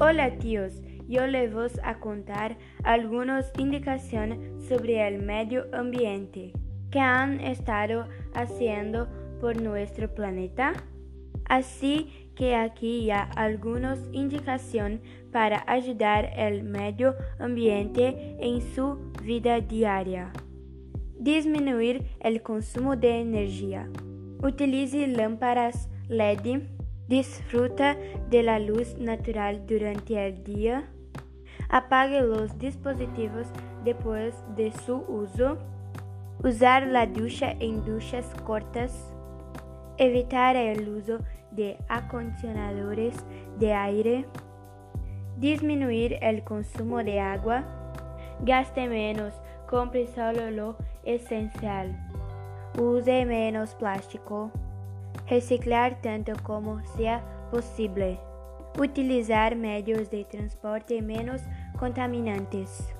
Hola tíos, yo les voy a contar algunas indicaciones sobre el medio ambiente que han estado haciendo por nuestro planeta. Así que aquí ya algunas indicaciones para ayudar el medio ambiente en su vida diaria. Disminuir el consumo de energía. Utilice lámparas LED Disfruta de la luz natural durante el día. Apague los dispositivos después de su uso. Usar la ducha en duchas cortas. Evitar el uso de acondicionadores de aire. Disminuir el consumo de agua. Gaste menos. Compre solo lo esencial. Use menos plástico. Reciclar tanto como sea posible. Utilizar medios de transporte menos contaminantes.